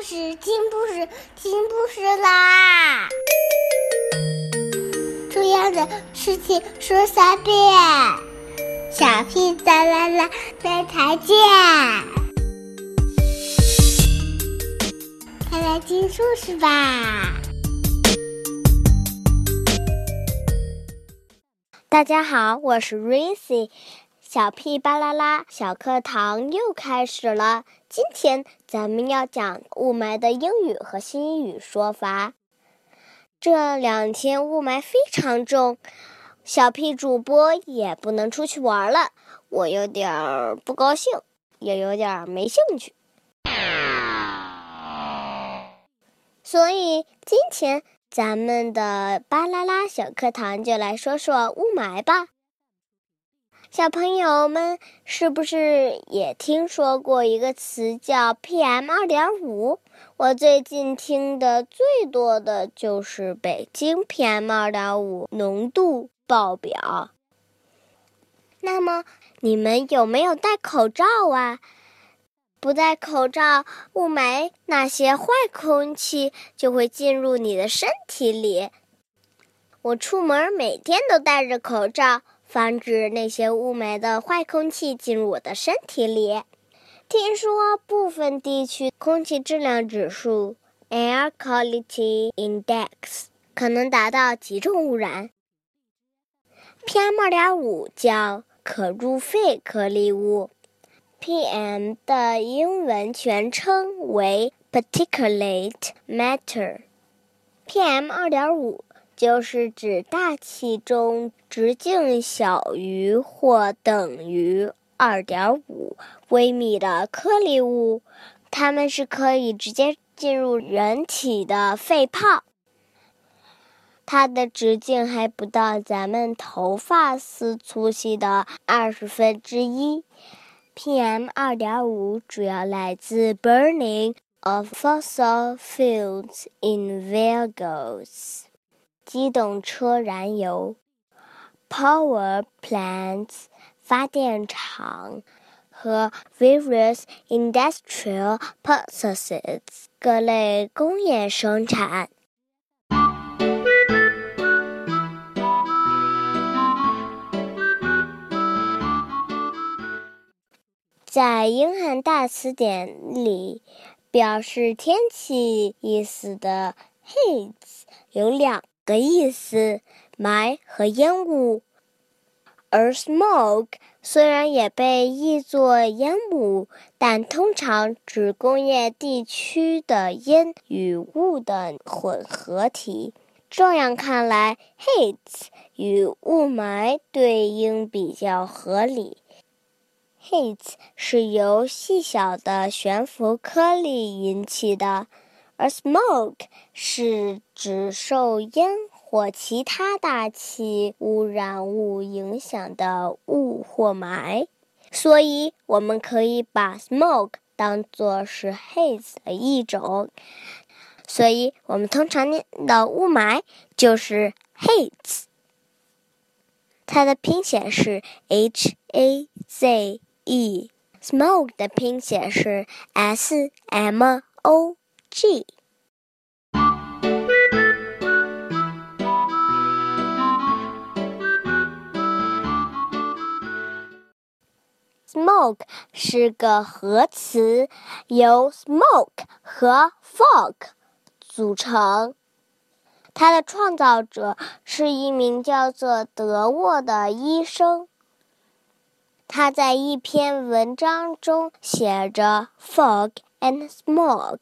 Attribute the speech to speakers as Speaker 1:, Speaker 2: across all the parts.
Speaker 1: 故事，听故事，听故事啦！重要的事情说三遍，小屁哒啦啦，明天见！快来听故事吧！
Speaker 2: 大家好，我是 Ricy。小屁巴啦啦小课堂又开始了。今天咱们要讲雾霾的英语和新语说法。这两天雾霾非常重，小屁主播也不能出去玩了，我有点不高兴，也有点没兴趣。所以今天咱们的巴啦啦小课堂就来说说雾霾吧。小朋友们是不是也听说过一个词叫 PM 二点五？我最近听的最多的就是北京 PM 二点五浓度爆表。那么你们有没有戴口罩啊？不戴口罩，雾霾那些坏空气就会进入你的身体里。我出门每天都戴着口罩。防止那些雾霾的坏空气进入我的身体里。听说部分地区空气质量指数 （Air Quality Index） 可能达到极重污染。PM2.5 叫可入肺颗粒物，PM 的英文全称为 Particulate Matter。PM2.5。就是指大气中直径小于或等于二点五微米的颗粒物，它们是可以直接进入人体的肺泡。它的直径还不到咱们头发丝粗细的二十分之一。PM 二点五主要来自 burning of fossil fuels in vehicles。机动车燃油，power plants 发电厂和 various industrial processes 各类工业生产。在英汉大词典里，表示天气意思的 heat 有两。的意思，霾和烟雾。而 smoke 虽然也被译作烟雾，但通常指工业地区的烟与雾的混合体。这样看来，haze 与雾霾对应比较合理。haze 是由细小的悬浮颗粒引起的。而 smoke 是指受烟或其他大气污染物影响的雾或霾，所以我们可以把 smoke 当作是 haze 的一种，所以我们通常念的雾霾就是 haze。它的拼写是 h a z e，smoke 的拼写是 s m o。G smoke 是个合词，由 smoke 和 fog 组成。它的创造者是一名叫做德沃的医生。他在一篇文章中写着 “fog and smoke”。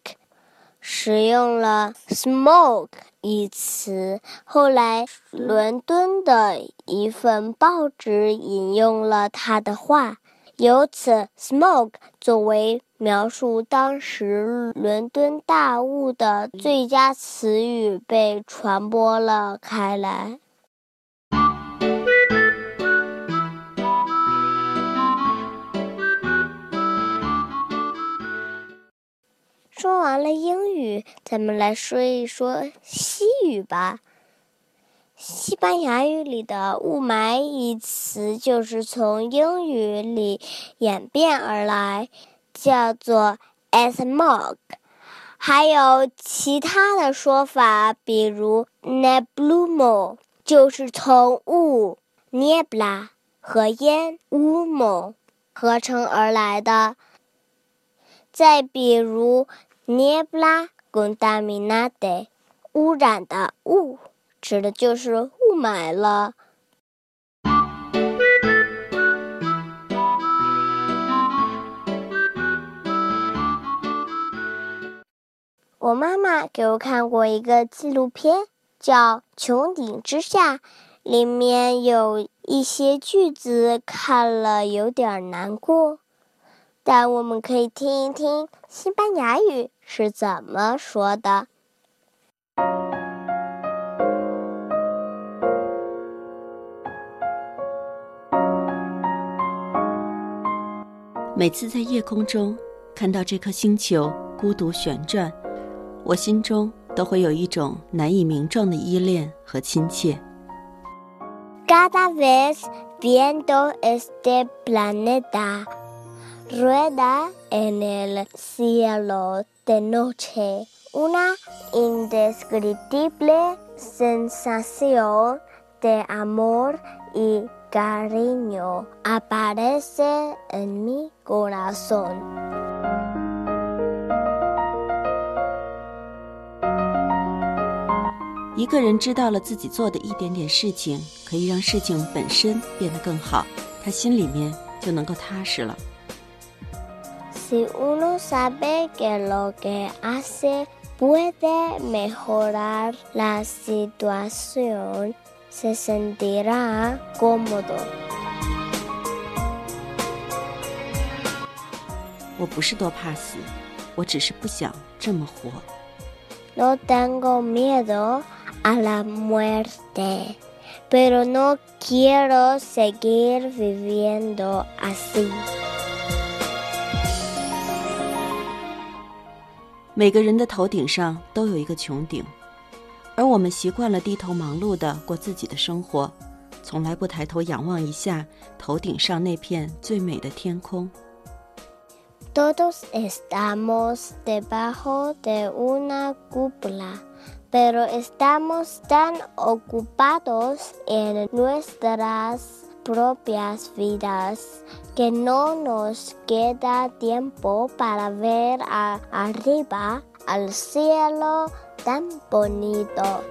Speaker 2: 使用了 “smoke” 一词。后来，伦敦的一份报纸引用了他的话，由此 “smoke” 作为描述当时伦敦大雾的最佳词语被传播了开来。说完了英语，咱们来说一说西语吧。西班牙语里的“雾霾”一词就是从英语里演变而来，叫做 “smog”。还有其他的说法，比如 neblumo，就是从雾 （niebla） 和烟 （humo） 合成而来的。再比如 niebla contaminada，污染的雾，指的就是雾霾了。我妈妈给我看过一个纪录片，叫《穹顶之下》，里面有一些句子看了有点难过，但我们可以听一听西班牙语是怎么说的。
Speaker 3: 每次在夜空中看到这颗星球孤独旋转。我心中都会有一种难以名状的依恋和亲切。
Speaker 2: Cada vez viendo este planeta rueda en el cielo de noche una indescriptible sensación de amor y cariño aparece en mi corazón.
Speaker 3: 一个人知道了自己做的一点点事情可以让事情本身变得更好，他心里面就能够踏实了。
Speaker 2: Si uno sabe que lo que hace puede mejorar la situación, se sentirá cómodo。
Speaker 3: 我不是多怕死，我只是不想这么活。
Speaker 2: No tengo miedo. a la muerte, pero no quiero seguir viviendo así。
Speaker 3: 每个人的头顶上都有一个穹顶，而我们习惯了低头忙碌的过自己的生活，从来不抬头仰望一下头顶上那片最美的天空。
Speaker 2: Todos estamos debajo de una cúpula. pero estamos tan ocupados en nuestras propias vidas que no nos queda tiempo para ver arriba al cielo tan bonito.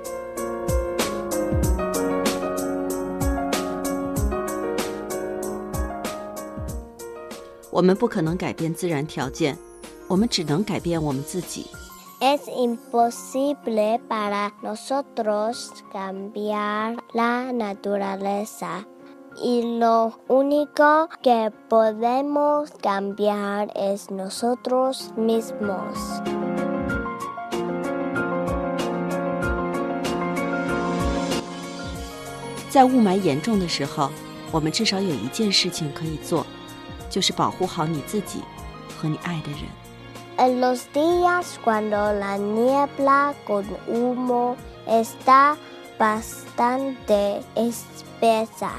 Speaker 3: 我们不可能改变自然条件，我们只能改变我们自己。
Speaker 2: Es imposible para nosotros cambiar la naturaleza y lo único que podemos cambiar es nosotros mismos.
Speaker 3: 在雾霾严重的时候，我们至少有一件事情可以做，就是保护好你自己和你爱的人。
Speaker 2: En los días cuando la niebla con humo está bastante espesa,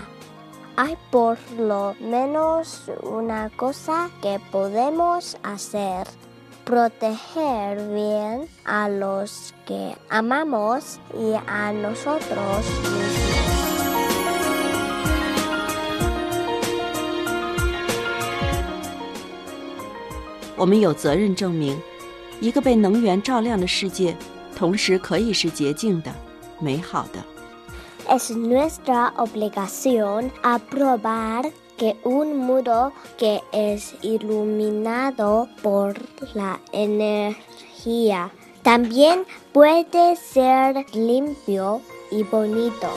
Speaker 2: hay por lo menos una cosa que podemos hacer. Proteger bien a los que amamos y a nosotros mismos.
Speaker 3: 我们有责任证明，一个被能源照亮的世界，同时可以是洁净的、美好的。
Speaker 2: Es nuestra obligación aprobar que un mundo que es iluminado por la energía también puede ser limpio y bonito.